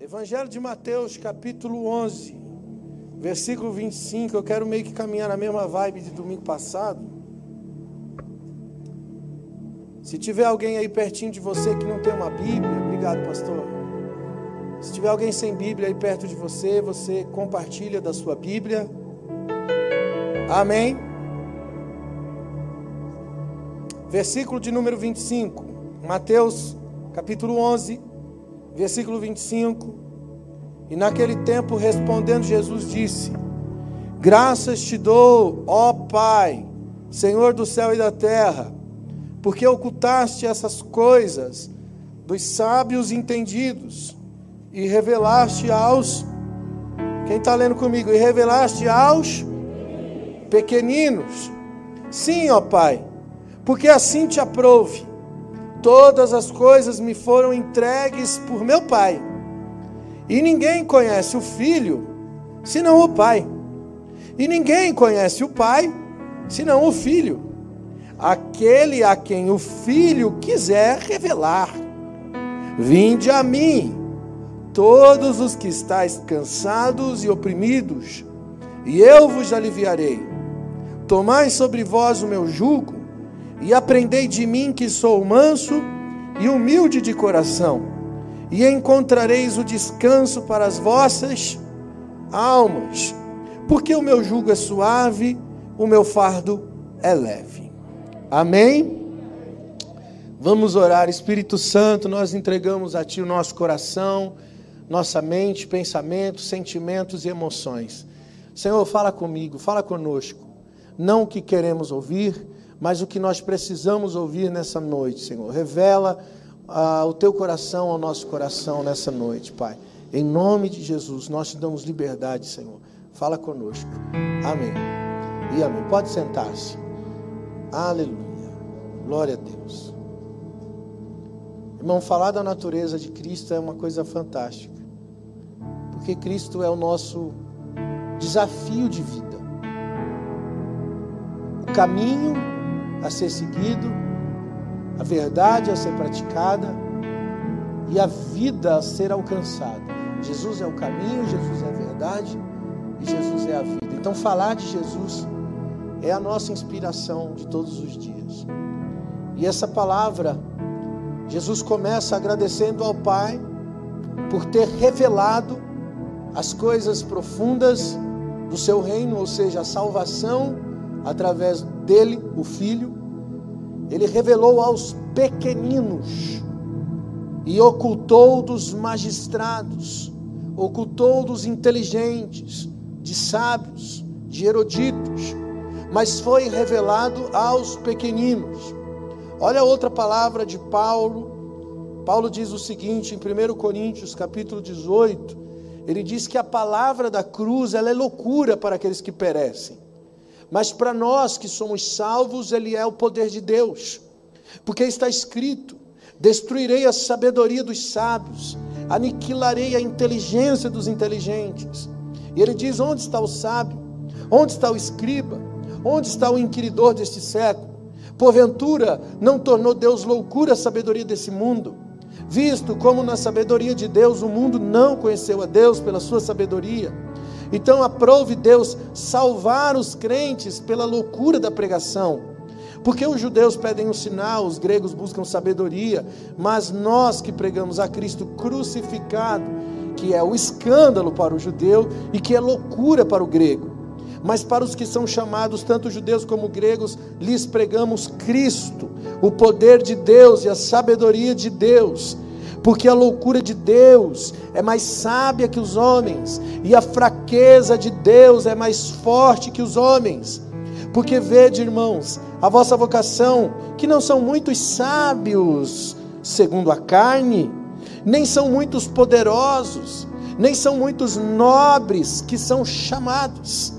Evangelho de Mateus, capítulo 11, versículo 25. Eu quero meio que caminhar na mesma vibe de domingo passado. Se tiver alguém aí pertinho de você que não tem uma Bíblia, obrigado, pastor. Se tiver alguém sem Bíblia aí perto de você, você compartilha da sua Bíblia. Amém. Versículo de número 25, Mateus, capítulo 11, versículo 25. E naquele tempo, respondendo Jesus, disse: Graças te dou, ó Pai, Senhor do céu e da terra, porque ocultaste essas coisas dos sábios entendidos e revelaste aos. Quem está lendo comigo? E revelaste aos pequeninos. Sim, ó Pai, porque assim te aprouve. Todas as coisas me foram entregues por meu Pai e ninguém conhece o filho senão o pai. E ninguém conhece o pai senão o filho. Aquele a quem o filho quiser revelar. Vinde a mim, todos os que estáis cansados e oprimidos, e eu vos aliviarei. Tomai sobre vós o meu jugo e aprendei de mim que sou manso e humilde de coração e encontrareis o descanso para as vossas almas, porque o meu jugo é suave, o meu fardo é leve. Amém? Vamos orar, Espírito Santo, nós entregamos a Ti o nosso coração, nossa mente, pensamentos, sentimentos e emoções. Senhor, fala comigo, fala conosco. Não o que queremos ouvir, mas o que nós precisamos ouvir nessa noite, Senhor. Revela ah, o teu coração ao nosso coração nessa noite, Pai. Em nome de Jesus, nós te damos liberdade, Senhor. Fala conosco. Amém. E amém. Pode sentar-se. Aleluia. Glória a Deus. Irmão, falar da natureza de Cristo é uma coisa fantástica. Porque Cristo é o nosso desafio de vida. O caminho a ser seguido a verdade a ser praticada e a vida a ser alcançada. Jesus é o caminho, Jesus é a verdade e Jesus é a vida. Então, falar de Jesus é a nossa inspiração de todos os dias. E essa palavra, Jesus começa agradecendo ao Pai por ter revelado as coisas profundas do seu reino, ou seja, a salvação através dele, o Filho ele revelou aos pequeninos e ocultou dos magistrados, ocultou dos inteligentes, de sábios, de eruditos, mas foi revelado aos pequeninos. Olha outra palavra de Paulo. Paulo diz o seguinte em 1 Coríntios, capítulo 18, ele diz que a palavra da cruz ela é loucura para aqueles que perecem mas para nós que somos salvos, ele é o poder de Deus. Porque está escrito: Destruirei a sabedoria dos sábios, aniquilarei a inteligência dos inteligentes. E ele diz: Onde está o sábio? Onde está o escriba? Onde está o inquiridor deste século? Porventura, não tornou Deus loucura a sabedoria desse mundo? Visto como na sabedoria de Deus o mundo não conheceu a Deus pela sua sabedoria, então aprove Deus salvar os crentes pela loucura da pregação. Porque os judeus pedem um sinal, os gregos buscam sabedoria, mas nós que pregamos a Cristo crucificado, que é o escândalo para o judeu e que é loucura para o grego. Mas para os que são chamados, tanto judeus como gregos, lhes pregamos Cristo, o poder de Deus e a sabedoria de Deus porque a loucura de Deus é mais sábia que os homens, e a fraqueza de Deus é mais forte que os homens. Porque vede, irmãos, a vossa vocação, que não são muitos sábios, segundo a carne, nem são muitos poderosos, nem são muitos nobres que são chamados,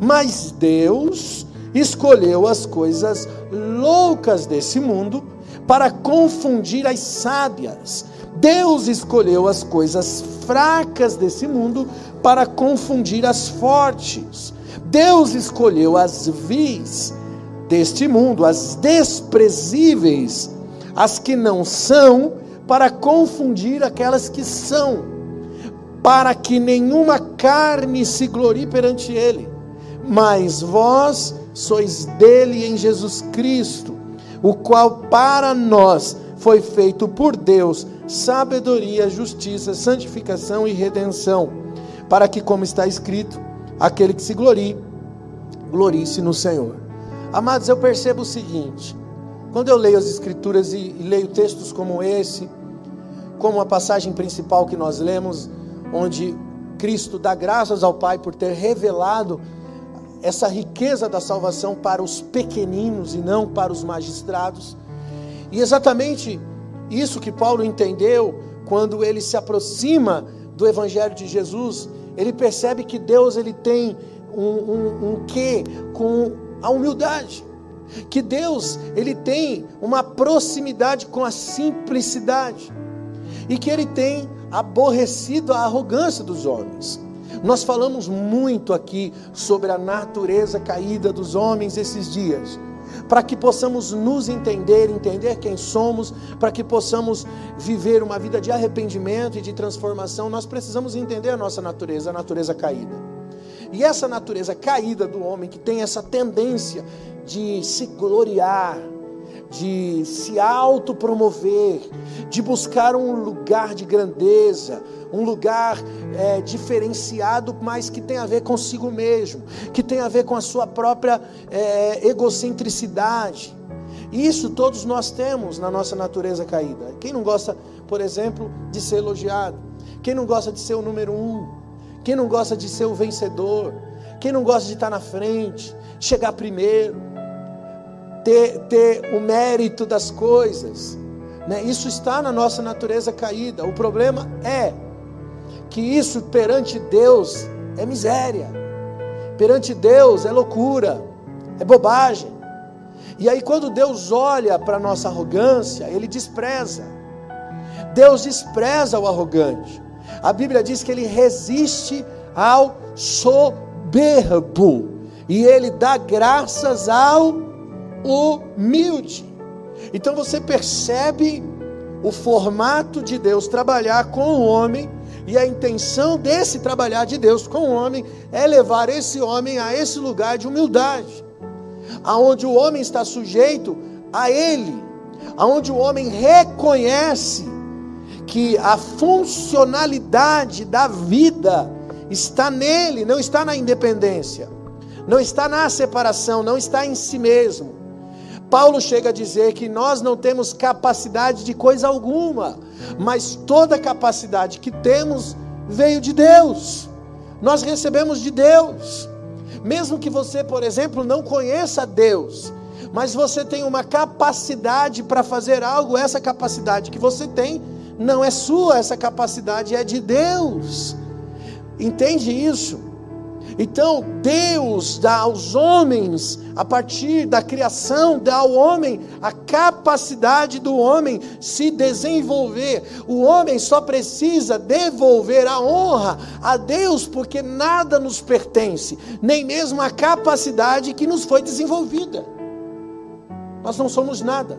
mas Deus escolheu as coisas loucas desse mundo para confundir as sábias. Deus escolheu as coisas fracas desse mundo para confundir as fortes. Deus escolheu as vis deste mundo, as desprezíveis, as que não são, para confundir aquelas que são, para que nenhuma carne se glorie perante Ele. Mas vós sois dele em Jesus Cristo, o qual para nós foi feito por Deus sabedoria, justiça, santificação e redenção, para que, como está escrito, aquele que se glorie, glorie-se no Senhor. Amados, eu percebo o seguinte: quando eu leio as Escrituras e, e leio textos como esse, como a passagem principal que nós lemos, onde Cristo dá graças ao Pai por ter revelado essa riqueza da salvação para os pequeninos e não para os magistrados. E exatamente isso que Paulo entendeu quando ele se aproxima do Evangelho de Jesus, ele percebe que Deus ele tem um, um, um quê com a humildade. Que Deus ele tem uma proximidade com a simplicidade. E que ele tem aborrecido a arrogância dos homens. Nós falamos muito aqui sobre a natureza caída dos homens esses dias para que possamos nos entender, entender quem somos, para que possamos viver uma vida de arrependimento e de transformação, nós precisamos entender a nossa natureza, a natureza caída. E essa natureza caída do homem que tem essa tendência de se gloriar, de se autopromover, de buscar um lugar de grandeza, um lugar é, diferenciado, mas que tem a ver consigo mesmo, que tem a ver com a sua própria é, egocentricidade. Isso todos nós temos na nossa natureza caída. Quem não gosta, por exemplo, de ser elogiado? Quem não gosta de ser o número um? Quem não gosta de ser o vencedor? Quem não gosta de estar na frente, chegar primeiro? Ter, ter o mérito das coisas. Né? Isso está na nossa natureza caída. O problema é que isso perante Deus é miséria, perante Deus é loucura, é bobagem. E aí, quando Deus olha para a nossa arrogância, Ele despreza. Deus despreza o arrogante. A Bíblia diz que Ele resiste ao soberbo. E Ele dá graças ao humilde. Então você percebe o formato de Deus trabalhar com o homem e a intenção desse trabalhar de Deus com o homem é levar esse homem a esse lugar de humildade, aonde o homem está sujeito a ele, aonde o homem reconhece que a funcionalidade da vida está nele, não está na independência, não está na separação, não está em si mesmo. Paulo chega a dizer que nós não temos capacidade de coisa alguma, mas toda capacidade que temos veio de Deus. Nós recebemos de Deus. Mesmo que você, por exemplo, não conheça Deus, mas você tem uma capacidade para fazer algo, essa capacidade que você tem não é sua, essa capacidade é de Deus. Entende isso? Então, Deus dá aos homens, a partir da criação, dá ao homem a capacidade do homem se desenvolver. O homem só precisa devolver a honra a Deus, porque nada nos pertence, nem mesmo a capacidade que nos foi desenvolvida. Nós não somos nada.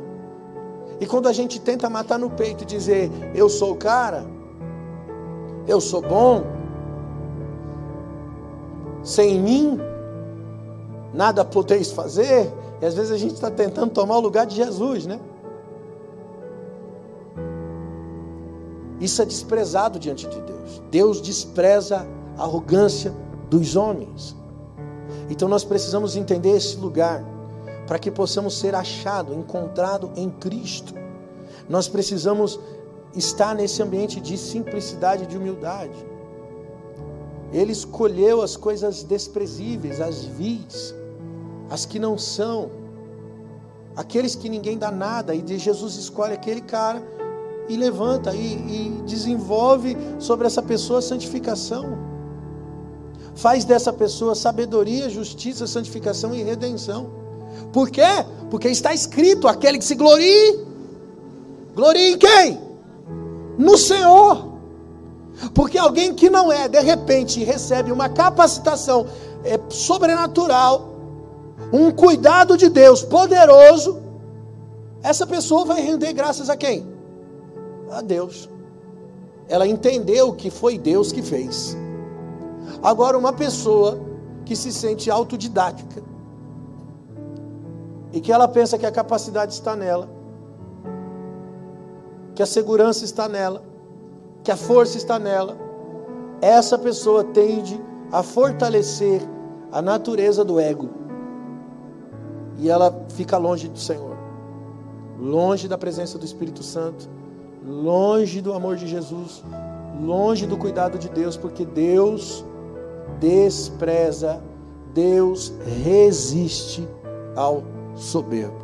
E quando a gente tenta matar no peito e dizer, eu sou o cara, eu sou bom, sem mim nada podeis fazer. E às vezes a gente está tentando tomar o lugar de Jesus, né? Isso é desprezado diante de Deus. Deus despreza a arrogância dos homens. Então nós precisamos entender esse lugar para que possamos ser achado, encontrado em Cristo. Nós precisamos estar nesse ambiente de simplicidade e de humildade. Ele escolheu as coisas desprezíveis, as vis, as que não são, aqueles que ninguém dá nada, e Jesus escolhe aquele cara e levanta e, e desenvolve sobre essa pessoa a santificação. Faz dessa pessoa sabedoria, justiça, santificação e redenção. Por quê? Porque está escrito: aquele que se glorie, glorie em quem? No Senhor. Porque alguém que não é, de repente, recebe uma capacitação é, sobrenatural, um cuidado de Deus poderoso, essa pessoa vai render graças a quem? A Deus. Ela entendeu que foi Deus que fez. Agora, uma pessoa que se sente autodidática e que ela pensa que a capacidade está nela, que a segurança está nela, que a força está nela, essa pessoa tende a fortalecer a natureza do ego. E ela fica longe do Senhor, longe da presença do Espírito Santo, longe do amor de Jesus, longe do cuidado de Deus, porque Deus despreza, Deus resiste ao soberbo.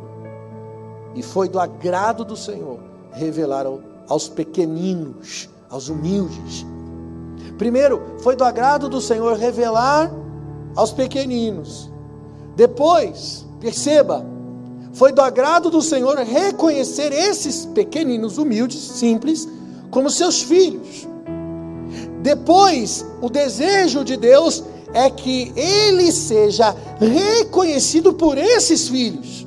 E foi do agrado do Senhor revelar aos pequeninos, aos humildes. Primeiro, foi do agrado do Senhor revelar aos pequeninos. Depois, perceba, foi do agrado do Senhor reconhecer esses pequeninos humildes, simples, como seus filhos. Depois, o desejo de Deus é que ele seja reconhecido por esses filhos.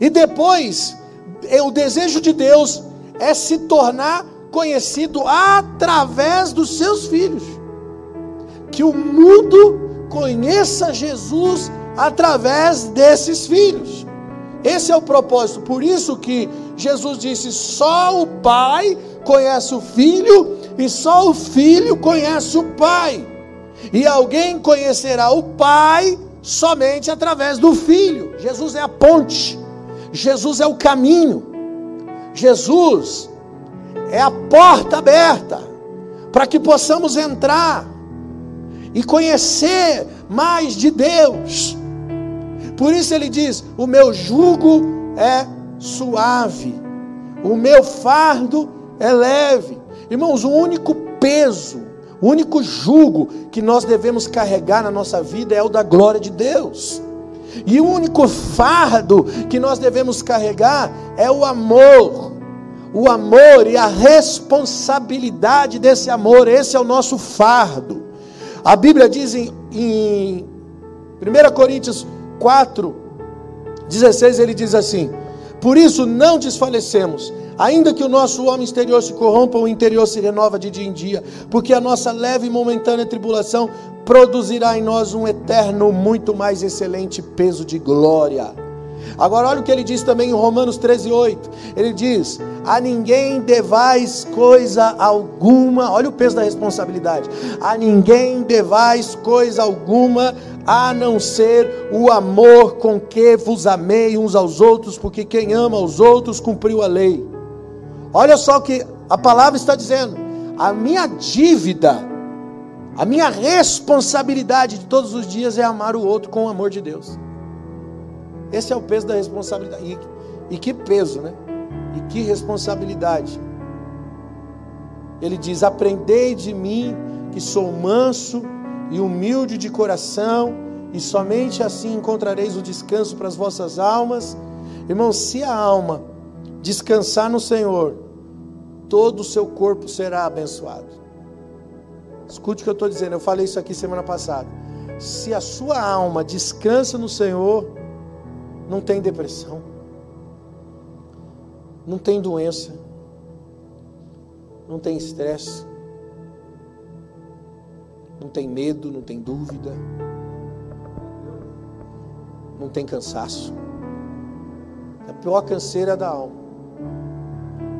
E depois, é, o desejo de Deus é se tornar conhecido através dos seus filhos. Que o mundo conheça Jesus através desses filhos. Esse é o propósito. Por isso que Jesus disse: só o Pai conhece o Filho e só o Filho conhece o Pai. E alguém conhecerá o Pai somente através do Filho. Jesus é a ponte. Jesus é o caminho. Jesus é a porta aberta para que possamos entrar e conhecer mais de Deus. Por isso ele diz: O meu jugo é suave, o meu fardo é leve. Irmãos, o único peso, o único jugo que nós devemos carregar na nossa vida é o da glória de Deus. E o único fardo que nós devemos carregar é o amor. O amor e a responsabilidade desse amor, esse é o nosso fardo. A Bíblia diz em, em 1 Coríntios 4, 16, ele diz assim: Por isso não desfalecemos, ainda que o nosso homem exterior se corrompa, o interior se renova de dia em dia, porque a nossa leve e momentânea tribulação produzirá em nós um eterno, muito mais excelente peso de glória. Agora, olha o que ele diz também em Romanos 13, 8. Ele diz: A ninguém devais coisa alguma, olha o peso da responsabilidade. A ninguém devais coisa alguma, a não ser o amor com que vos amei uns aos outros, porque quem ama aos outros cumpriu a lei. Olha só o que a palavra está dizendo: a minha dívida a minha responsabilidade de todos os dias é amar o outro com o amor de Deus. Esse é o peso da responsabilidade. E, e que peso, né? E que responsabilidade. Ele diz: Aprendei de mim, que sou manso e humilde de coração, e somente assim encontrareis o descanso para as vossas almas. Irmão, se a alma descansar no Senhor, todo o seu corpo será abençoado. Escute o que eu estou dizendo, eu falei isso aqui semana passada. Se a sua alma descansa no Senhor, não tem depressão, não tem doença, não tem estresse, não tem medo, não tem dúvida, não tem cansaço. A pior canseira é da alma.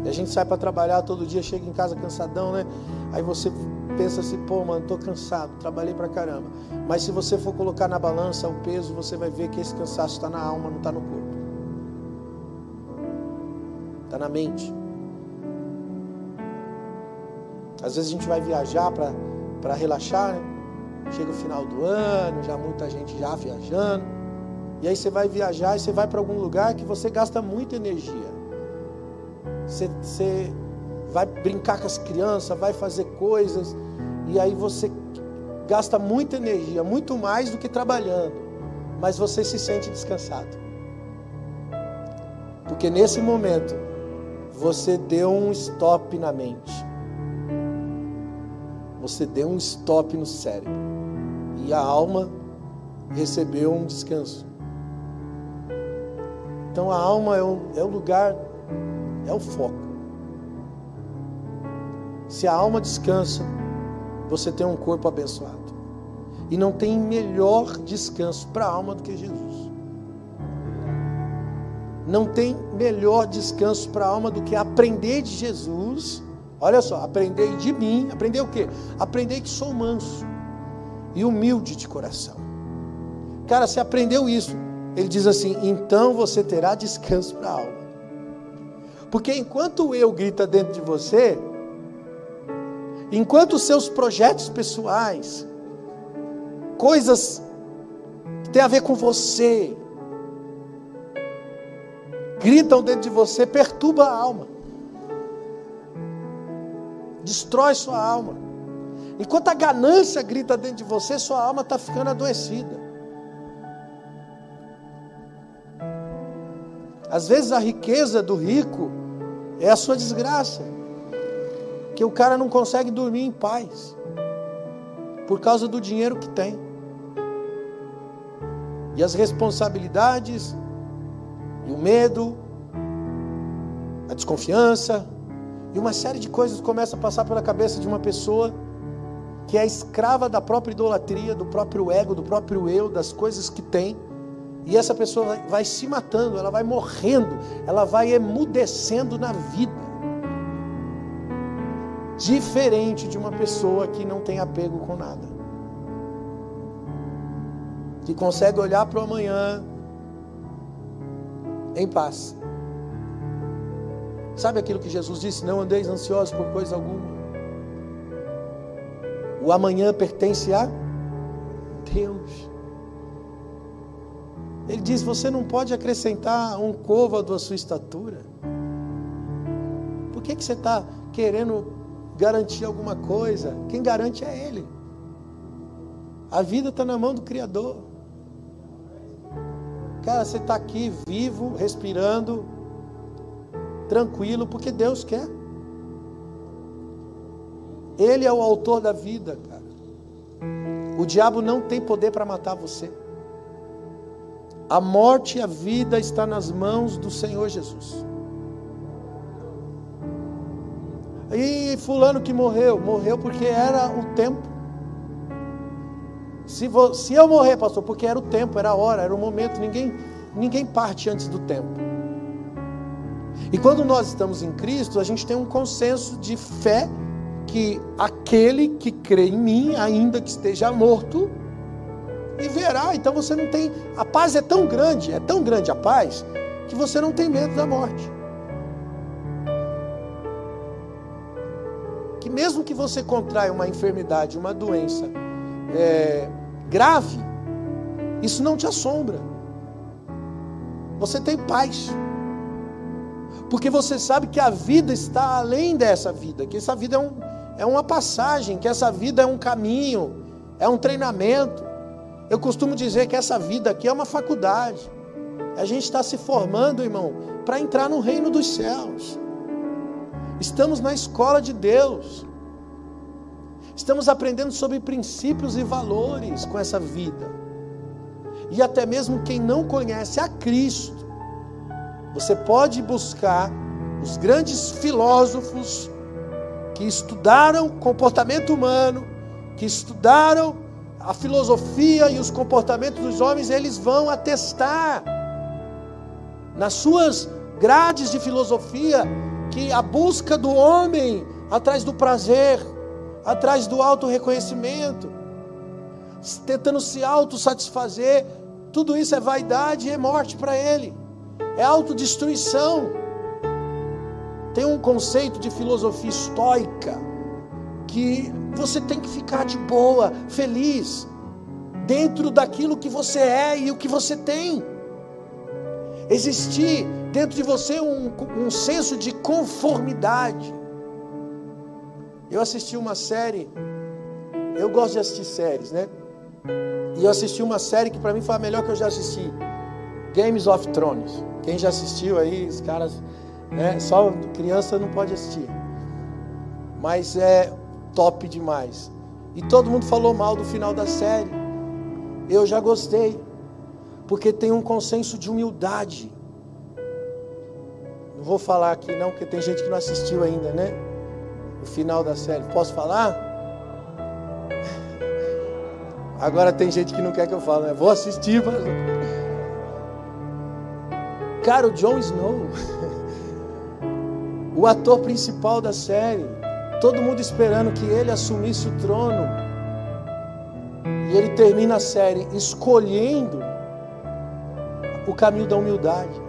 E a gente sai para trabalhar todo dia, chega em casa cansadão, né? Aí você pensa assim, pô, mano, tô cansado, trabalhei pra caramba. Mas se você for colocar na balança o peso, você vai ver que esse cansaço está na alma, não está no corpo. Está na mente. Às vezes a gente vai viajar para relaxar, né? Chega o final do ano, já muita gente já viajando. E aí você vai viajar e você vai para algum lugar que você gasta muita energia. Você, você vai brincar com as crianças, vai fazer coisas, e aí você gasta muita energia, muito mais do que trabalhando, mas você se sente descansado. Porque nesse momento você deu um stop na mente. você deu um stop no cérebro e a alma recebeu um descanso. Então a alma é o, é o lugar, é o foco. Se a alma descansa, você tem um corpo abençoado. E não tem melhor descanso para a alma do que Jesus. Não tem melhor descanso para a alma do que aprender de Jesus. Olha só, aprender de mim. Aprender o quê? Aprender que sou manso e humilde de coração. Cara, se aprendeu isso, ele diz assim: então você terá descanso para a alma. Porque enquanto o eu grita dentro de você, enquanto os seus projetos pessoais, coisas que têm a ver com você, gritam dentro de você, perturba a alma, destrói sua alma. Enquanto a ganância grita dentro de você, sua alma está ficando adoecida. Às vezes a riqueza do rico é a sua desgraça, que o cara não consegue dormir em paz. Por causa do dinheiro que tem. E as responsabilidades, e o medo, a desconfiança, e uma série de coisas começam a passar pela cabeça de uma pessoa que é escrava da própria idolatria, do próprio ego, do próprio eu, das coisas que tem e essa pessoa vai, se matando, ela vai morrendo, ela vai emudecendo na vida. Diferente de uma pessoa que não tem apego com nada. Que consegue olhar para o amanhã em paz. Sabe aquilo que Jesus disse? Não andeis ansiosos por coisa alguma. O amanhã pertence a Deus. Ele diz: Você não pode acrescentar um côvado à sua estatura. Por que, que você está querendo garantir alguma coisa? Quem garante é Ele. A vida está na mão do Criador. Cara, você está aqui vivo, respirando, tranquilo, porque Deus quer. Ele é o autor da vida, cara. O diabo não tem poder para matar você. A morte e a vida está nas mãos do Senhor Jesus. E fulano que morreu, morreu porque era o tempo. Se, vou, se eu morrer, pastor, porque era o tempo, era a hora, era o momento, ninguém, ninguém parte antes do tempo. E quando nós estamos em Cristo, a gente tem um consenso de fé que aquele que crê em mim, ainda que esteja morto, e verá. Então você não tem. A paz é tão grande, é tão grande a paz, que você não tem medo da morte. Que mesmo que você contraia uma enfermidade, uma doença é, grave, isso não te assombra. Você tem paz. Porque você sabe que a vida está além dessa vida, que essa vida é, um, é uma passagem, que essa vida é um caminho, é um treinamento. Eu costumo dizer que essa vida aqui é uma faculdade. A gente está se formando, irmão, para entrar no reino dos céus. Estamos na escola de Deus. Estamos aprendendo sobre princípios e valores com essa vida. E até mesmo quem não conhece a Cristo, você pode buscar os grandes filósofos que estudaram comportamento humano, que estudaram a filosofia e os comportamentos dos homens, eles vão atestar nas suas grades de filosofia que a busca do homem atrás do prazer, atrás do auto reconhecimento, tentando se autossatisfazer, tudo isso é vaidade e é morte para ele. É autodestruição. Tem um conceito de filosofia estoica que você tem que ficar de boa, feliz, dentro daquilo que você é e o que você tem. Existir dentro de você um, um senso de conformidade. Eu assisti uma série, eu gosto de assistir séries, né? E eu assisti uma série que para mim foi a melhor que eu já assisti. Games of Thrones. Quem já assistiu aí, os caras, né? Só criança não pode assistir. Mas é top demais. E todo mundo falou mal do final da série. Eu já gostei, porque tem um consenso de humildade. Não vou falar aqui não, porque tem gente que não assistiu ainda, né? O final da série. Posso falar? Agora tem gente que não quer que eu fale, né? Vou assistir, mas... Cara, o Jon Snow, o ator principal da série, todo mundo esperando que ele assumisse o trono. E ele termina a série escolhendo o caminho da humildade.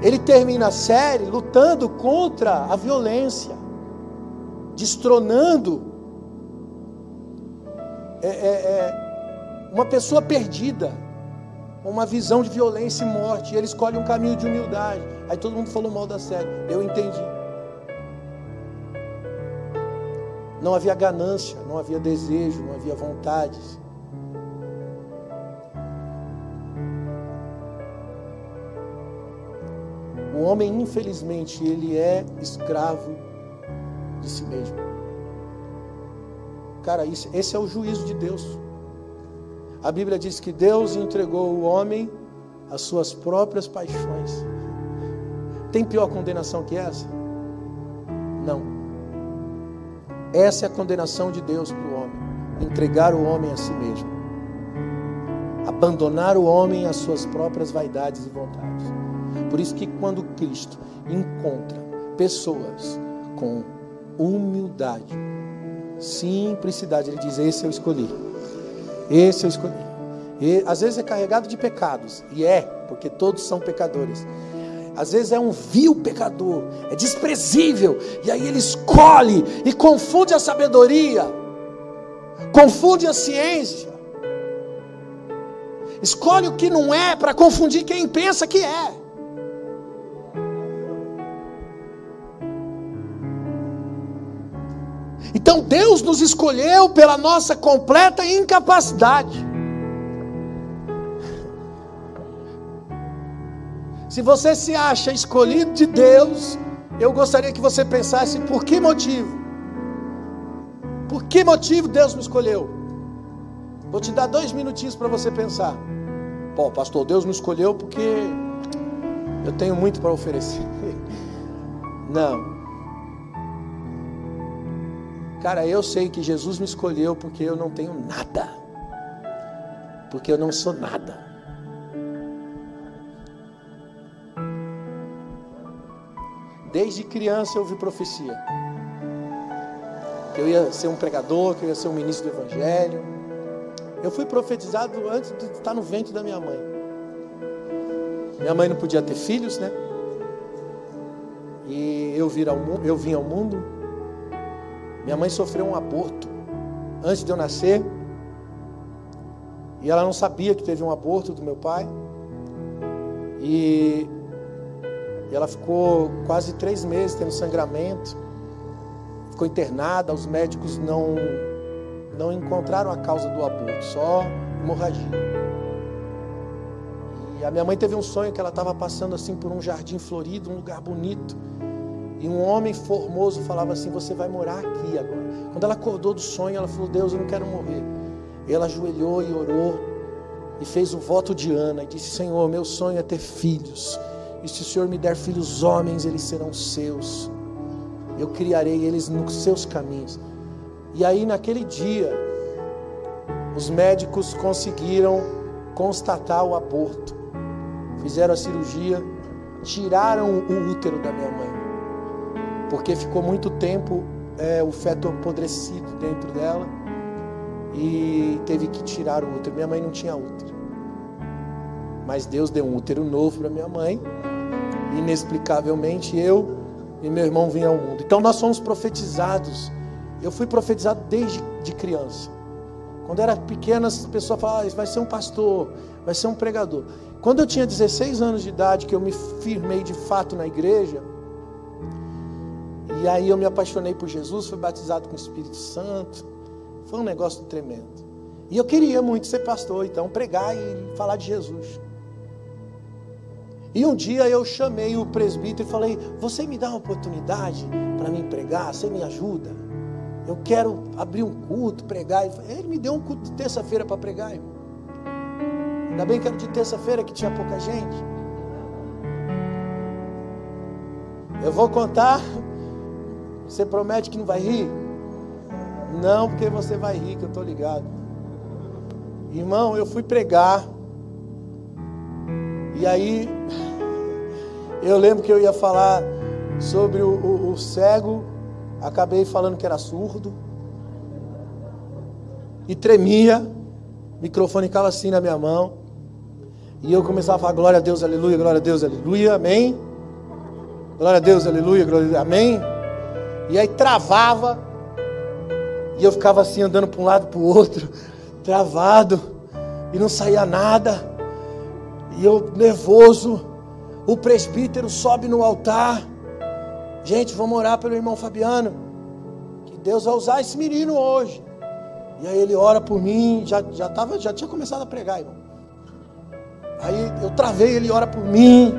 Ele termina a série lutando contra a violência, destronando é, é, é uma pessoa perdida, uma visão de violência e morte. E ele escolhe um caminho de humildade. Aí todo mundo falou mal da série. Eu entendi. Não havia ganância, não havia desejo, não havia vontades. O homem, infelizmente, ele é escravo de si mesmo. Cara, isso, esse é o juízo de Deus. A Bíblia diz que Deus entregou o homem às suas próprias paixões. Tem pior condenação que essa? Não. Essa é a condenação de Deus para o homem: entregar o homem a si mesmo, abandonar o homem às suas próprias vaidades e vontades. Por isso que quando Cristo encontra pessoas com humildade, Simplicidade. Ele diz: Esse eu escolhi. Esse eu escolhi. E, às vezes é carregado de pecados. E é, porque todos são pecadores. Às vezes é um vil pecador, é desprezível. E aí ele escolhe e confunde a sabedoria, confunde a ciência. Escolhe o que não é para confundir quem pensa que é. Então Deus nos escolheu pela nossa completa incapacidade. Se você se acha escolhido de Deus, eu gostaria que você pensasse por que motivo? Por que motivo Deus me escolheu? Vou te dar dois minutinhos para você pensar. Pô, pastor, Deus me escolheu porque eu tenho muito para oferecer. Não. Cara, eu sei que Jesus me escolheu porque eu não tenho nada. Porque eu não sou nada. Desde criança eu ouvi profecia. Que eu ia ser um pregador, que eu ia ser um ministro do Evangelho. Eu fui profetizado antes de estar no ventre da minha mãe. Minha mãe não podia ter filhos, né? E eu, ao, eu vim ao mundo minha mãe sofreu um aborto antes de eu nascer. E ela não sabia que teve um aborto do meu pai. E, e ela ficou quase três meses tendo sangramento. Ficou internada. Os médicos não, não encontraram a causa do aborto, só hemorragia. E a minha mãe teve um sonho que ela estava passando assim por um jardim florido, um lugar bonito. E um homem formoso falava assim: Você vai morar aqui agora. Quando ela acordou do sonho, ela falou: Deus, eu não quero morrer. E ela ajoelhou e orou e fez o voto de Ana e disse: Senhor, meu sonho é ter filhos. E se o Senhor me der filhos homens, eles serão seus. Eu criarei eles nos seus caminhos. E aí, naquele dia, os médicos conseguiram constatar o aborto. Fizeram a cirurgia, tiraram o útero da minha mãe porque ficou muito tempo é, o feto apodrecido dentro dela e teve que tirar o útero. Minha mãe não tinha útero, mas Deus deu um útero novo para minha mãe. Inexplicavelmente eu e meu irmão vinham ao mundo. Então nós fomos profetizados. Eu fui profetizado desde de criança. Quando era pequena, as pessoas falavam, ah, vai ser um pastor, vai ser um pregador. Quando eu tinha 16 anos de idade, que eu me firmei de fato na igreja, e aí eu me apaixonei por Jesus, fui batizado com o Espírito Santo. Foi um negócio tremendo. E eu queria muito ser pastor, então pregar e falar de Jesus. E um dia eu chamei o presbítero e falei: Você me dá uma oportunidade para me pregar? Você me ajuda? Eu quero abrir um culto, pregar. Ele me deu um culto de terça-feira para pregar, irmão. Ainda bem que era de terça-feira que tinha pouca gente. Eu vou contar. Você promete que não vai rir? Não, porque você vai rir, que eu estou ligado. Irmão, eu fui pregar. E aí, eu lembro que eu ia falar sobre o, o, o cego. Acabei falando que era surdo. E tremia. O microfone ficava assim na minha mão. E eu começava a falar glória a Deus, aleluia, glória a Deus, aleluia, amém. Glória a Deus, aleluia, glória a Deus, amém. E aí travava. E eu ficava assim andando para um lado para o outro, travado, e não saía nada. E eu nervoso. O presbítero sobe no altar. Gente, vamos orar pelo irmão Fabiano. Que Deus vai usar esse menino hoje. E aí ele ora por mim. Já, já, tava, já tinha começado a pregar, irmão. Aí eu travei, ele ora por mim.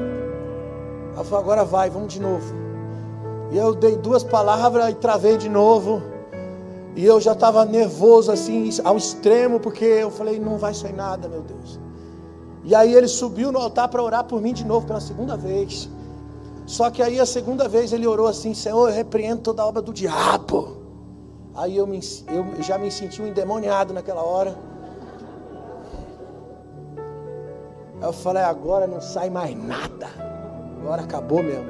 Aí eu falei, agora vai, vamos de novo. E eu dei duas palavras e travei de novo. E eu já estava nervoso assim, ao extremo, porque eu falei, não vai sair nada, meu Deus. E aí ele subiu no altar para orar por mim de novo pela segunda vez. Só que aí a segunda vez ele orou assim: Senhor, eu repreendo toda a obra do diabo. Aí eu, me, eu já me senti um endemoniado naquela hora. Aí eu falei: agora não sai mais nada. Agora acabou mesmo.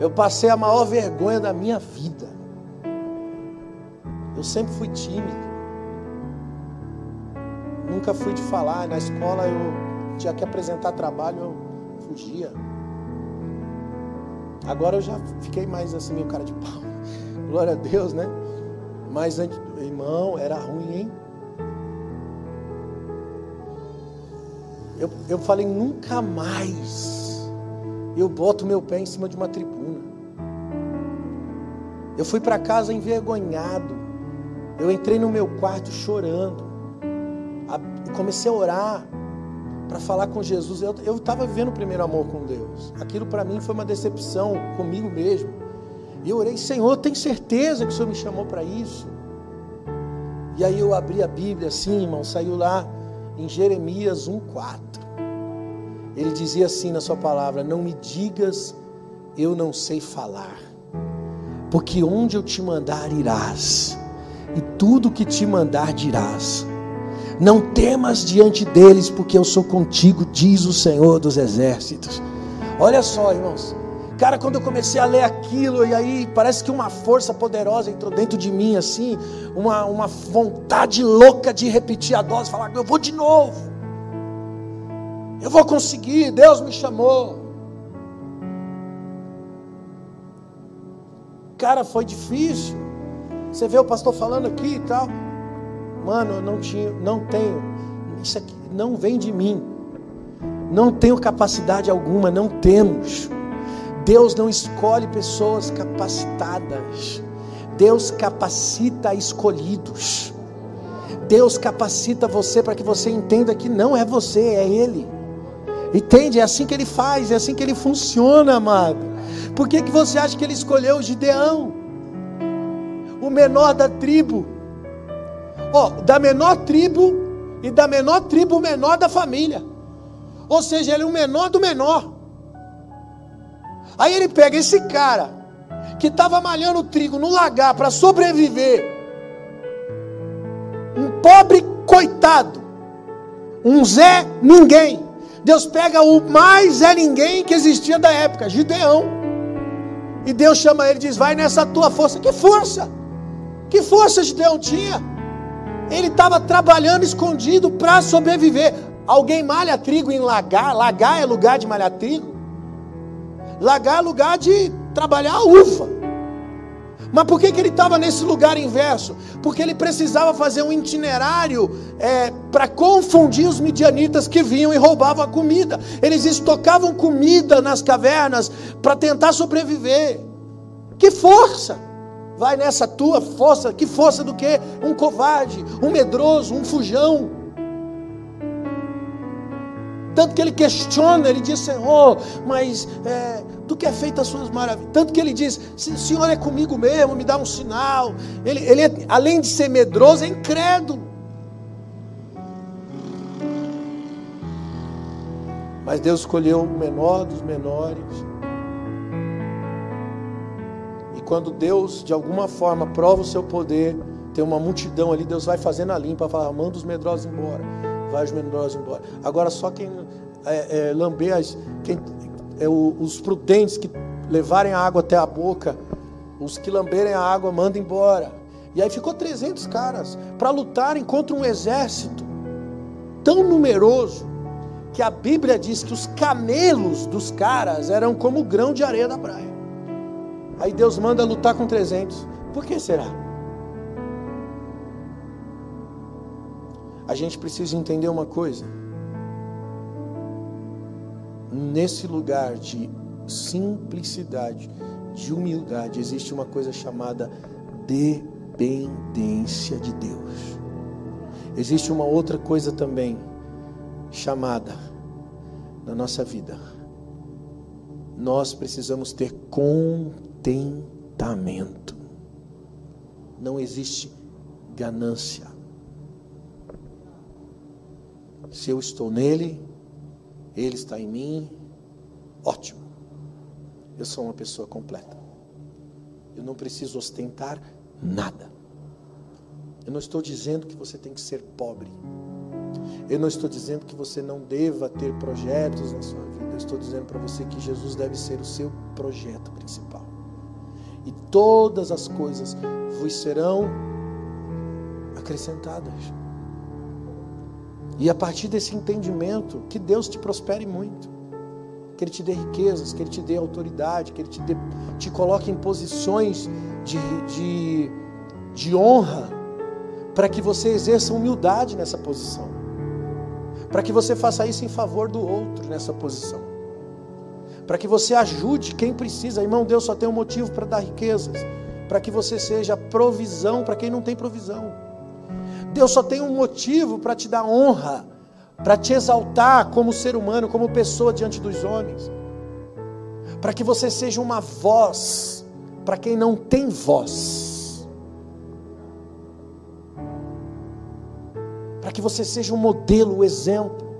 Eu passei a maior vergonha da minha vida. Eu sempre fui tímido. Nunca fui de falar. Na escola eu tinha que apresentar trabalho, eu fugia. Agora eu já fiquei mais assim, meu cara de pau. Glória a Deus, né? Mas, irmão, era ruim, hein? Eu, eu falei, nunca mais eu boto meu pé em cima de uma tribuna. Eu fui para casa envergonhado. Eu entrei no meu quarto chorando comecei a orar para falar com Jesus. Eu estava vivendo o primeiro amor com Deus. Aquilo para mim foi uma decepção comigo mesmo. E eu orei, Senhor, tem certeza que o Senhor me chamou para isso? E aí eu abri a Bíblia assim, irmão, saiu lá em Jeremias 1,4. Ele dizia assim na sua palavra: Não me digas, eu não sei falar, porque onde eu te mandar irás, e tudo que te mandar dirás. Não temas diante deles, porque eu sou contigo, diz o Senhor dos Exércitos. Olha só, irmãos. Cara, quando eu comecei a ler aquilo, e aí parece que uma força poderosa entrou dentro de mim, assim, uma, uma vontade louca de repetir a dose, falar: eu vou de novo, eu vou conseguir, Deus me chamou. Cara, foi difícil. Você vê o pastor falando aqui e tal. Mano, eu não tinha, não tenho. Isso aqui não vem de mim. Não tenho capacidade alguma, não temos. Deus não escolhe pessoas capacitadas. Deus capacita escolhidos. Deus capacita você para que você entenda que não é você, é Ele. Entende? É assim que Ele faz, é assim que Ele funciona, amado. Por que, que você acha que Ele escolheu o Gideão? O menor da tribo Ó, da menor tribo e da menor tribo, o menor da família. Ou seja, ele é o menor do menor. Aí ele pega esse cara que estava malhando trigo no lagar para sobreviver. Um pobre coitado. Um Zé ninguém. Deus pega o mais é ninguém que existia da época, Gideão. E Deus chama ele e diz: Vai nessa tua força. Que força? Que força Gideão tinha? Ele estava trabalhando escondido para sobreviver. Alguém malha trigo em lagar? Lagar é lugar de malhar trigo? Lagar é lugar de trabalhar a uva. Mas por que, que ele estava nesse lugar inverso? Porque ele precisava fazer um itinerário é, para confundir os midianitas que vinham e roubavam a comida. Eles estocavam comida nas cavernas para tentar sobreviver. Que força! Vai nessa tua força, que força do que? Um covarde, um medroso, um fujão. Tanto que ele questiona, ele diz, Senhor, mas é, do que é feito as suas maravilhas. Tanto que ele diz, se o Senhor é comigo mesmo, me dá um sinal. Ele, ele é, além de ser medroso, é incrédulo. Mas Deus escolheu o menor dos menores. Quando Deus, de alguma forma, prova o seu poder, tem uma multidão ali, Deus vai fazendo a limpa, fala, manda os medrosos embora, vai os medrosos embora. Agora só quem é, é, lamber as, quem, é, os prudentes que levarem a água até a boca, os que lamberem a água, manda embora. E aí ficou 300 caras para lutarem contra um exército tão numeroso que a Bíblia diz que os camelos dos caras eram como o grão de areia da praia. Aí Deus manda lutar com 300. Por que será? A gente precisa entender uma coisa. Nesse lugar de simplicidade, de humildade, existe uma coisa chamada dependência de Deus. Existe uma outra coisa também chamada na nossa vida. Nós precisamos ter contentamento. Não existe ganância. Se eu estou nele, ele está em mim, ótimo. Eu sou uma pessoa completa. Eu não preciso ostentar nada. Eu não estou dizendo que você tem que ser pobre. Eu não estou dizendo que você não deva ter projetos na sua vida. Eu estou dizendo para você que Jesus deve ser o seu projeto principal. E todas as coisas vos serão acrescentadas. E a partir desse entendimento, que Deus te prospere muito. Que Ele te dê riquezas, que Ele te dê autoridade, que Ele te, dê, te coloque em posições de, de, de honra, para que você exerça humildade nessa posição. Para que você faça isso em favor do outro nessa posição. Para que você ajude quem precisa. Irmão, Deus só tem um motivo para dar riquezas. Para que você seja provisão para quem não tem provisão. Deus só tem um motivo para te dar honra, para te exaltar como ser humano, como pessoa diante dos homens. Para que você seja uma voz para quem não tem voz. Para que você seja um modelo, um exemplo.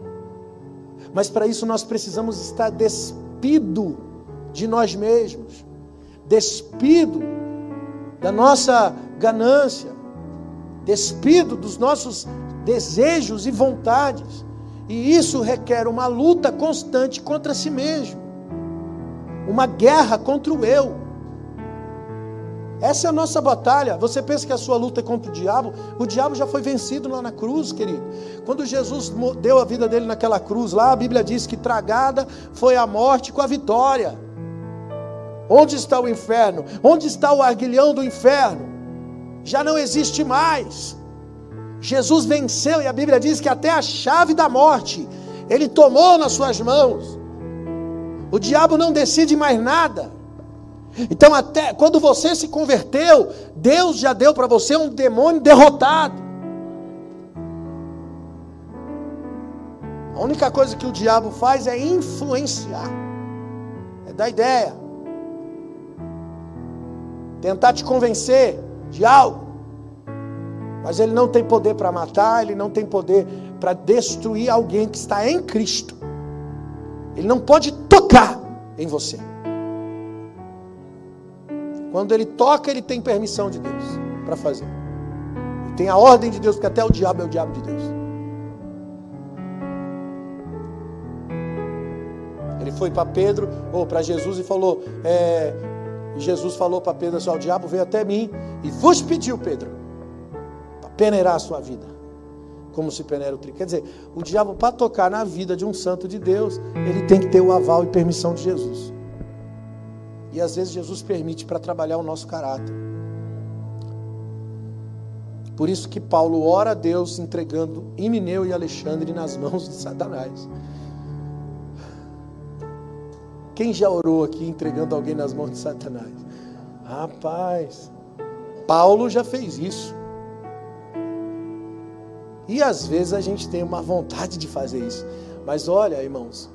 Mas para isso nós precisamos estar despido de nós mesmos, despido da nossa ganância, despido dos nossos desejos e vontades. E isso requer uma luta constante contra si mesmo, uma guerra contra o eu. Essa é a nossa batalha. Você pensa que a sua luta é contra o diabo? O diabo já foi vencido lá na cruz, querido. Quando Jesus deu a vida dele naquela cruz lá, a Bíblia diz que tragada foi a morte com a vitória. Onde está o inferno? Onde está o arguilhão do inferno? já não existe mais. Jesus venceu e a Bíblia diz que até a chave da morte ele tomou nas suas mãos. O diabo não decide mais nada. Então, até quando você se converteu, Deus já deu para você um demônio derrotado. A única coisa que o diabo faz é influenciar, é dar ideia, tentar te convencer de algo. Mas ele não tem poder para matar, ele não tem poder para destruir alguém que está em Cristo. Ele não pode tocar em você. Quando ele toca, ele tem permissão de Deus para fazer. Ele tem a ordem de Deus, porque até o diabo é o diabo de Deus. Ele foi para Pedro, ou para Jesus, e falou: é, Jesus falou para Pedro assim: o diabo veio até mim e vos pediu, Pedro, para peneirar a sua vida, como se peneira o trigo. Quer dizer, o diabo, para tocar na vida de um santo de Deus, ele tem que ter o aval e permissão de Jesus. E às vezes Jesus permite para trabalhar o nosso caráter. Por isso que Paulo ora a Deus entregando Imineu e Alexandre nas mãos de Satanás. Quem já orou aqui entregando alguém nas mãos de Satanás? Rapaz, Paulo já fez isso. E às vezes a gente tem uma vontade de fazer isso, Mas olha, irmãos,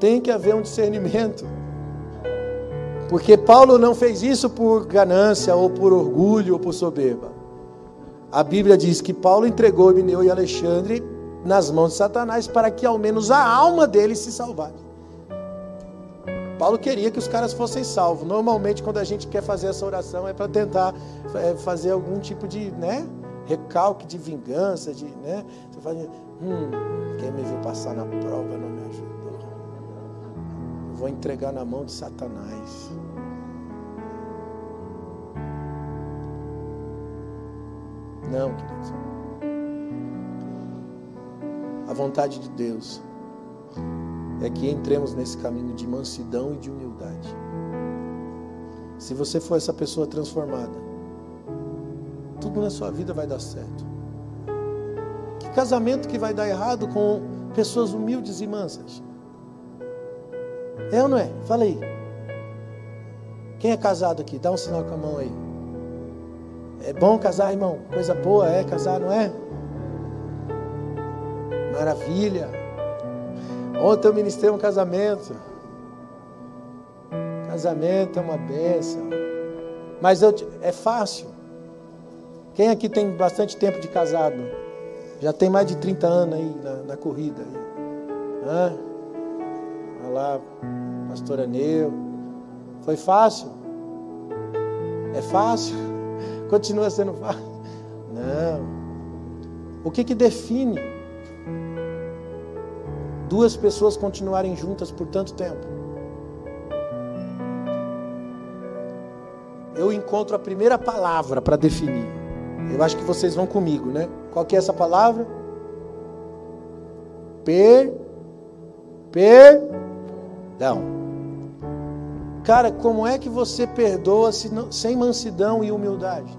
tem que haver um discernimento. Porque Paulo não fez isso por ganância, ou por orgulho, ou por soberba. A Bíblia diz que Paulo entregou Emineu e Alexandre nas mãos de Satanás para que ao menos a alma deles se salvasse. Paulo queria que os caras fossem salvos. Normalmente, quando a gente quer fazer essa oração, é para tentar é, fazer algum tipo de né, recalque, de vingança, de, né? Você fala, hum, quem me viu passar na prova não me ajudou. Vou entregar na mão de Satanás. Não, queridos. A vontade de Deus é que entremos nesse caminho de mansidão e de humildade. Se você for essa pessoa transformada, tudo na sua vida vai dar certo. Que casamento que vai dar errado com pessoas humildes e mansas? É ou não é? Fala aí. Quem é casado aqui? Dá um sinal com a mão aí. É bom casar, irmão? Coisa boa é casar, não é? Maravilha. Ontem eu ministrei um casamento. Casamento é uma benção. Mas eu, é fácil. Quem aqui tem bastante tempo de casado? Já tem mais de 30 anos aí na, na corrida. Aí. Hã? Olha lá, pastora Neu. Foi fácil? É fácil? Continua sendo fácil? Não. O que que define duas pessoas continuarem juntas por tanto tempo? Eu encontro a primeira palavra para definir. Eu acho que vocês vão comigo, né? Qual que é essa palavra? Per perdão. Cara, como é que você perdoa sem mansidão e humildade?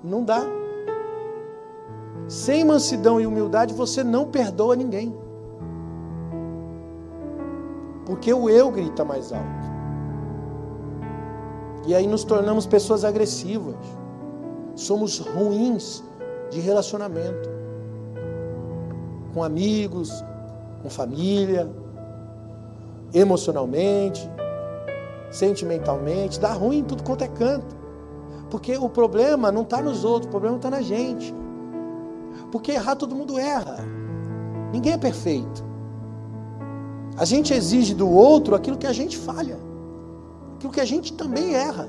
Não dá. Sem mansidão e humildade você não perdoa ninguém. Porque o eu grita mais alto. E aí nos tornamos pessoas agressivas. Somos ruins de relacionamento. Com amigos, com família, emocionalmente sentimentalmente, dá ruim em tudo quanto é canto. Porque o problema não está nos outros, o problema está na gente. Porque errar todo mundo erra. Ninguém é perfeito. A gente exige do outro aquilo que a gente falha, aquilo que a gente também erra.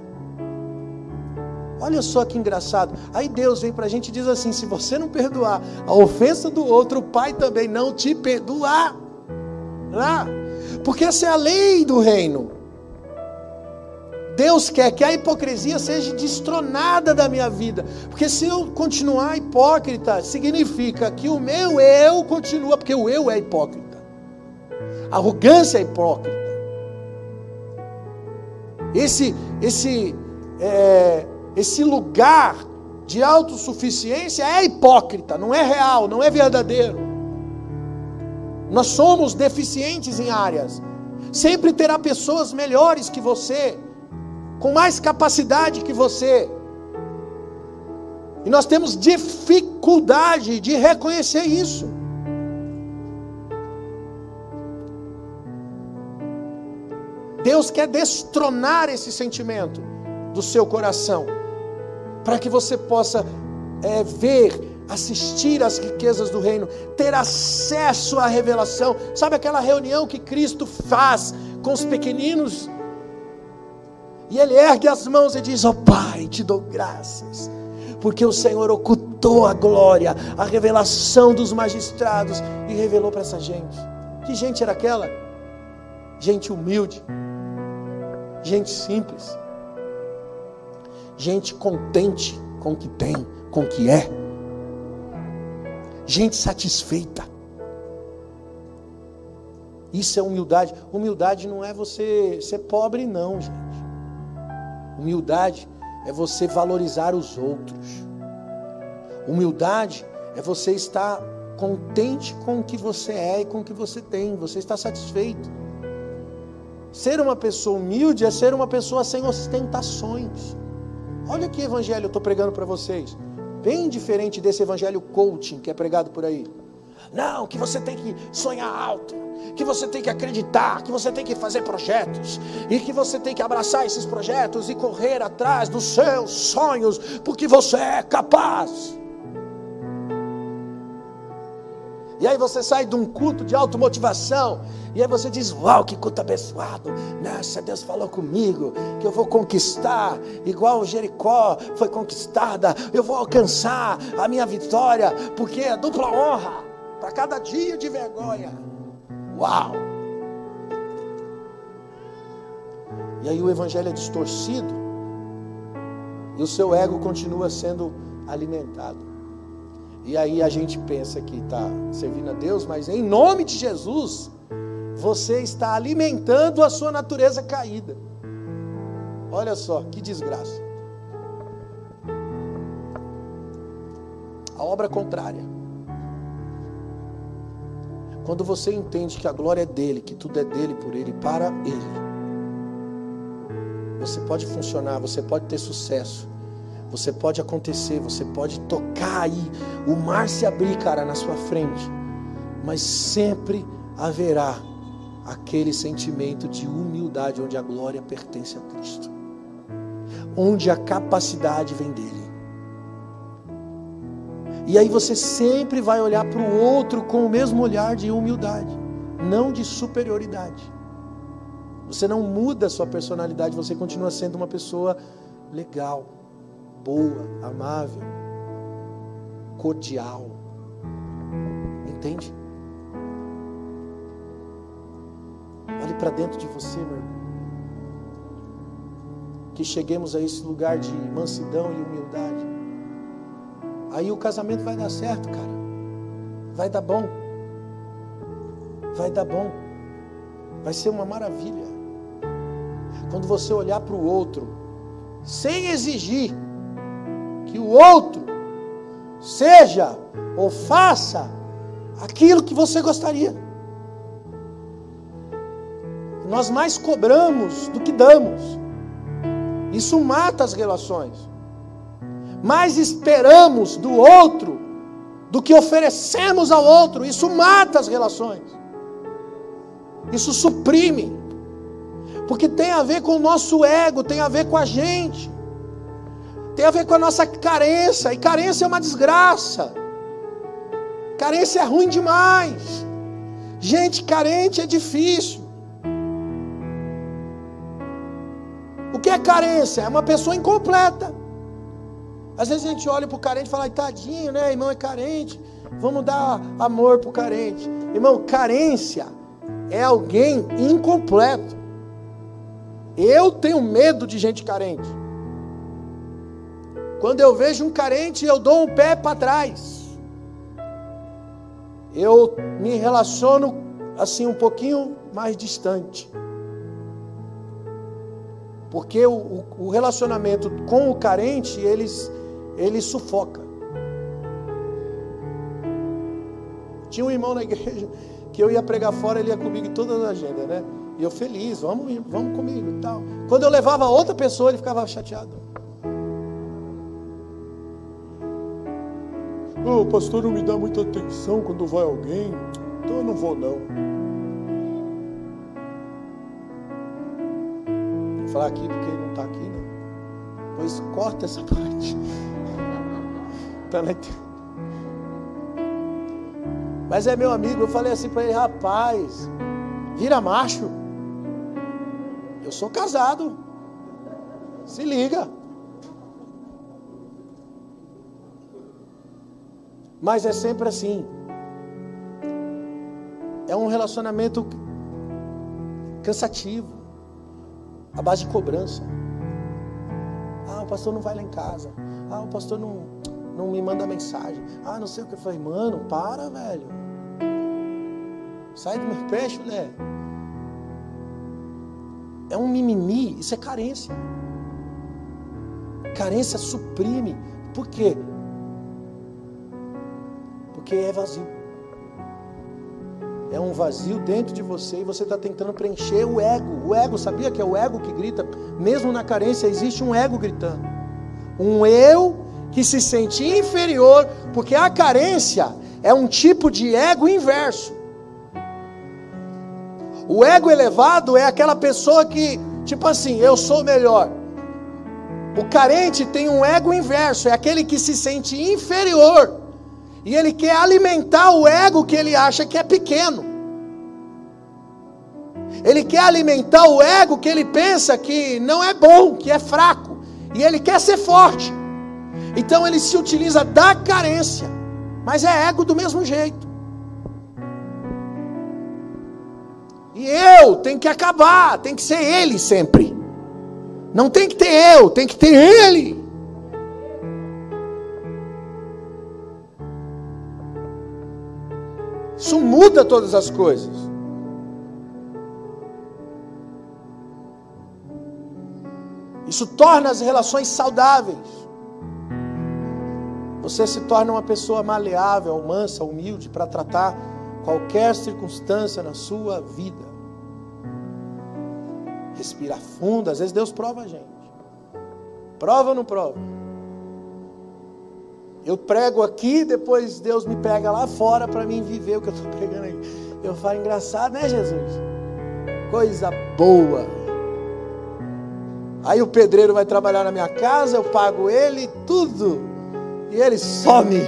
Olha só que engraçado. Aí Deus vem para a gente e diz assim: se você não perdoar a ofensa do outro, o Pai também não te perdoará. Porque essa é a lei do reino. Deus quer que a hipocrisia seja destronada da minha vida. Porque se eu continuar hipócrita, significa que o meu eu continua, porque o eu é hipócrita. A arrogância é hipócrita. Esse, esse, é, esse lugar de autossuficiência é hipócrita, não é real, não é verdadeiro. Nós somos deficientes em áreas. Sempre terá pessoas melhores que você com mais capacidade que você. E nós temos dificuldade de reconhecer isso. Deus quer destronar esse sentimento do seu coração, para que você possa é, ver, assistir às riquezas do reino, ter acesso à revelação. Sabe aquela reunião que Cristo faz com os pequeninos? E ele ergue as mãos e diz: Ó oh, Pai, te dou graças, porque o Senhor ocultou a glória, a revelação dos magistrados e revelou para essa gente. Que gente era aquela? Gente humilde, gente simples, gente contente com o que tem, com o que é, gente satisfeita. Isso é humildade. Humildade não é você ser pobre, não, gente. Humildade é você valorizar os outros. Humildade é você estar contente com o que você é e com o que você tem, você está satisfeito. Ser uma pessoa humilde é ser uma pessoa sem ostentações. Olha que evangelho eu estou pregando para vocês. Bem diferente desse evangelho coaching que é pregado por aí. Não, que você tem que sonhar alto, que você tem que acreditar, que você tem que fazer projetos e que você tem que abraçar esses projetos e correr atrás dos seus sonhos, porque você é capaz. E aí você sai de um culto de automotivação. E aí você diz: Uau, que culto abençoado. Nossa, Deus falou comigo que eu vou conquistar, igual Jericó foi conquistada. Eu vou alcançar a minha vitória, porque é dupla honra para cada dia de vergonha. Uau! E aí o evangelho é distorcido e o seu ego continua sendo alimentado. E aí a gente pensa que está servindo a Deus, mas em nome de Jesus, você está alimentando a sua natureza caída. Olha só, que desgraça. A obra contrária. Quando você entende que a glória é dele, que tudo é dele, por ele, para ele, você pode funcionar, você pode ter sucesso, você pode acontecer, você pode tocar aí, o mar se abrir, cara, na sua frente. Mas sempre haverá aquele sentimento de humildade onde a glória pertence a Cristo. Onde a capacidade vem dele. E aí você sempre vai olhar para o outro com o mesmo olhar de humildade, não de superioridade. Você não muda a sua personalidade, você continua sendo uma pessoa legal boa, amável, cordial. Entende? Olhe para dentro de você, meu irmão. Que cheguemos a esse lugar de mansidão e humildade. Aí o casamento vai dar certo, cara. Vai dar bom. Vai dar bom. Vai ser uma maravilha. Quando você olhar para o outro, sem exigir, que o outro seja ou faça aquilo que você gostaria. Nós mais cobramos do que damos. Isso mata as relações. Mais esperamos do outro do que oferecemos ao outro. Isso mata as relações. Isso suprime. Porque tem a ver com o nosso ego, tem a ver com a gente tem a ver com a nossa carência, e carência é uma desgraça. Carência é ruim demais. Gente carente é difícil. O que é carência? É uma pessoa incompleta. Às vezes a gente olha para o carente e fala, tadinho, né? Irmão é carente. Vamos dar amor para o carente. Irmão, carência é alguém incompleto. Eu tenho medo de gente carente. Quando eu vejo um carente, eu dou um pé para trás. Eu me relaciono assim um pouquinho mais distante. Porque o, o relacionamento com o carente, eles, ele sufoca. Tinha um irmão na igreja que eu ia pregar fora, ele ia comigo em todas as agendas, né? E eu feliz, vamos, vamos comigo e tal. Quando eu levava outra pessoa, ele ficava chateado. Oh, o pastor não me dá muita atenção quando vai alguém, então eu não vou não. Vou falar aqui porque ele não está aqui, né? Pois corta essa parte. Tá na... Mas é meu amigo, eu falei assim para ele, rapaz, vira macho. Eu sou casado. Se liga. Mas é sempre assim. É um relacionamento cansativo, à base de cobrança. Ah, o pastor não vai lá em casa. Ah, o pastor não, não me manda mensagem. Ah, não sei o que. Eu falei, mano, para, velho. Sai do meu pé, né? É um mimimi, isso é carência. Carência suprime. Por quê? porque é vazio. É um vazio dentro de você e você está tentando preencher o ego. O ego, sabia que é o ego que grita? Mesmo na carência existe um ego gritando. Um eu que se sente inferior, porque a carência é um tipo de ego inverso. O ego elevado é aquela pessoa que, tipo assim, eu sou melhor. O carente tem um ego inverso, é aquele que se sente inferior. E ele quer alimentar o ego que ele acha que é pequeno. Ele quer alimentar o ego que ele pensa que não é bom, que é fraco. E ele quer ser forte. Então ele se utiliza da carência. Mas é ego do mesmo jeito. E eu tenho que acabar, tem que ser ele sempre. Não tem que ter eu, tem que ter ele. Isso muda todas as coisas. Isso torna as relações saudáveis. Você se torna uma pessoa maleável, mansa, humilde para tratar qualquer circunstância na sua vida. Respira fundo, às vezes Deus prova a gente. Prova ou não prova? Eu prego aqui, depois Deus me pega lá fora para mim viver o que eu estou pregando aí. Eu falo, engraçado, né, Jesus? Coisa boa. Aí o pedreiro vai trabalhar na minha casa, eu pago ele, tudo e ele some.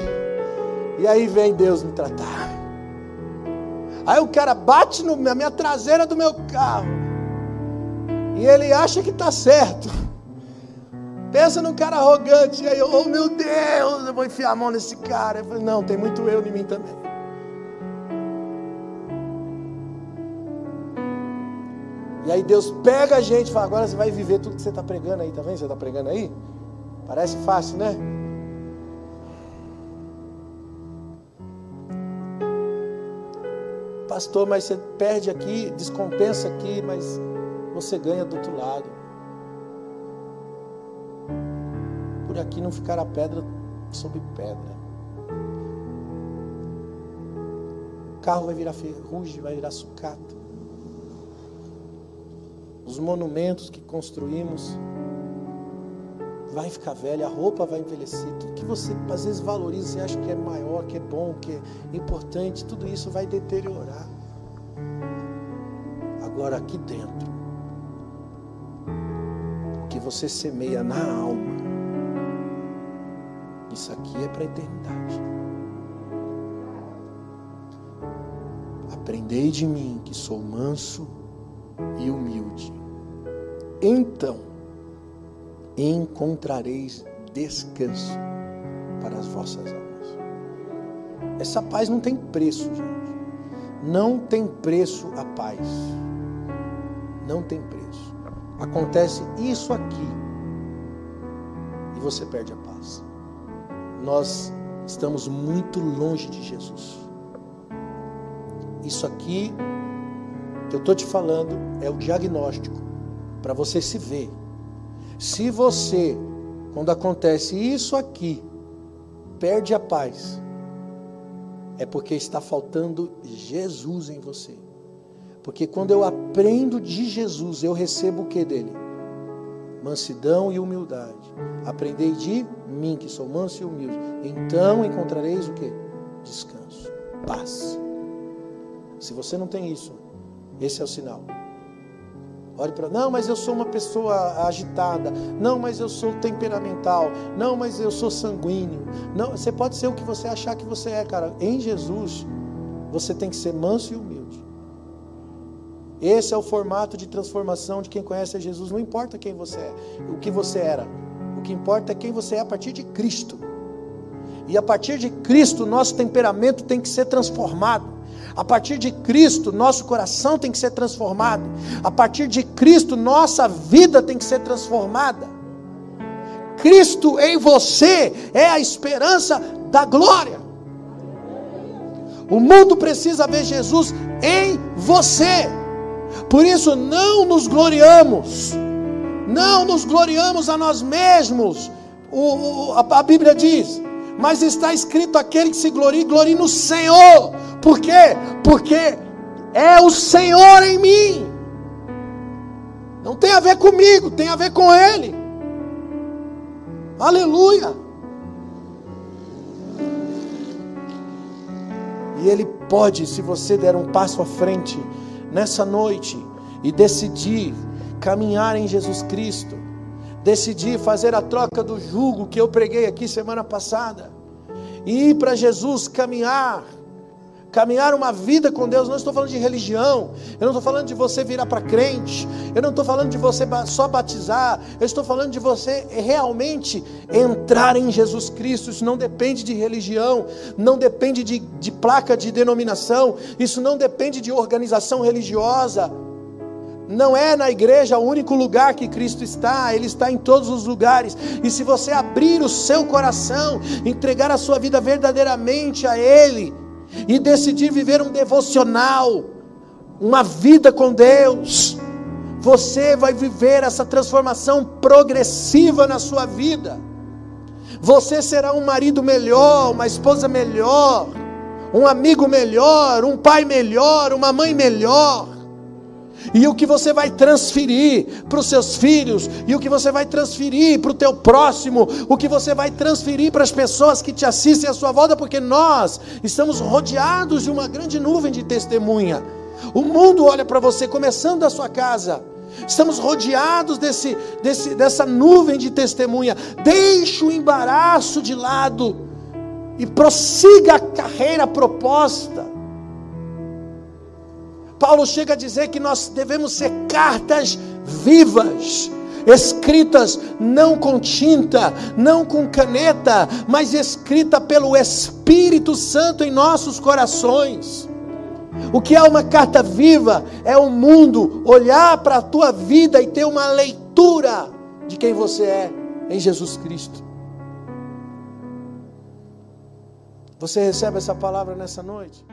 E aí vem Deus me tratar. Aí o cara bate no, na minha traseira do meu carro. E ele acha que está certo. Pensa num cara arrogante. E aí, oh meu Deus, eu vou enfiar a mão nesse cara. Eu falei, não, tem muito eu em mim também. E aí Deus pega a gente e fala, agora você vai viver tudo que você está pregando aí, tá vendo? Você está pregando aí? Parece fácil, né? Pastor, mas você perde aqui, descompensa aqui, mas você ganha do outro lado. Por aqui não ficará pedra sobre pedra. O carro vai virar ferrugem, vai virar sucata. Os monumentos que construímos vai ficar velha, a roupa vai envelhecer, tudo que você às vezes valoriza, você acha que é maior, que é bom, que é importante, tudo isso vai deteriorar. Agora aqui dentro, o que você semeia na alma, isso aqui é para a eternidade. Aprendei de mim que sou manso e humilde. Então, encontrareis descanso para as vossas almas. Essa paz não tem preço, gente. Não tem preço a paz. Não tem preço. Acontece isso aqui e você perde a paz. Nós estamos muito longe de Jesus. Isso aqui que eu estou te falando é o diagnóstico para você se ver se você, quando acontece isso aqui, perde a paz, é porque está faltando Jesus em você. Porque quando eu aprendo de Jesus, eu recebo o que dele? Mansidão e humildade. Aprendei de mim, que sou manso e humilde. Então encontrareis o que? Descanso, paz. Se você não tem isso, esse é o sinal. Olhe para, não, mas eu sou uma pessoa agitada. Não, mas eu sou temperamental. Não, mas eu sou sanguíneo. Não, você pode ser o que você achar que você é, cara. Em Jesus, você tem que ser manso e humilde. Esse é o formato de transformação de quem conhece a Jesus. Não importa quem você é, o que você era. O que importa é quem você é a partir de Cristo. E a partir de Cristo, nosso temperamento tem que ser transformado. A partir de Cristo, nosso coração tem que ser transformado. A partir de Cristo, nossa vida tem que ser transformada. Cristo em você é a esperança da glória. O mundo precisa ver Jesus em você. Por isso, não nos gloriamos, não nos gloriamos a nós mesmos. O, o, a, a Bíblia diz: mas está escrito: aquele que se glorie, glorie no Senhor. Por quê? Porque é o Senhor em mim. Não tem a ver comigo, tem a ver com Ele. Aleluia. E Ele pode, se você der um passo à frente nessa noite e decidir caminhar em Jesus Cristo, decidir fazer a troca do jugo que eu preguei aqui semana passada, e ir para Jesus caminhar caminhar uma vida com Deus, não estou falando de religião, eu não estou falando de você virar para crente, eu não estou falando de você só batizar, eu estou falando de você realmente entrar em Jesus Cristo. Isso não depende de religião, não depende de, de placa de denominação, isso não depende de organização religiosa. Não é na igreja o único lugar que Cristo está, Ele está em todos os lugares. E se você abrir o seu coração, entregar a sua vida verdadeiramente a Ele, e decidir viver um devocional, uma vida com Deus, você vai viver essa transformação progressiva na sua vida. Você será um marido melhor, uma esposa melhor, um amigo melhor, um pai melhor, uma mãe melhor. E o que você vai transferir para os seus filhos, e o que você vai transferir para o teu próximo, o que você vai transferir para as pessoas que te assistem à sua volta, porque nós estamos rodeados de uma grande nuvem de testemunha. O mundo olha para você, começando da sua casa. Estamos rodeados desse, desse, dessa nuvem de testemunha. Deixe o embaraço de lado e prossiga a carreira proposta. Paulo chega a dizer que nós devemos ser cartas vivas, escritas não com tinta, não com caneta, mas escrita pelo Espírito Santo em nossos corações. O que é uma carta viva? É o mundo olhar para a tua vida e ter uma leitura de quem você é em Jesus Cristo. Você recebe essa palavra nessa noite?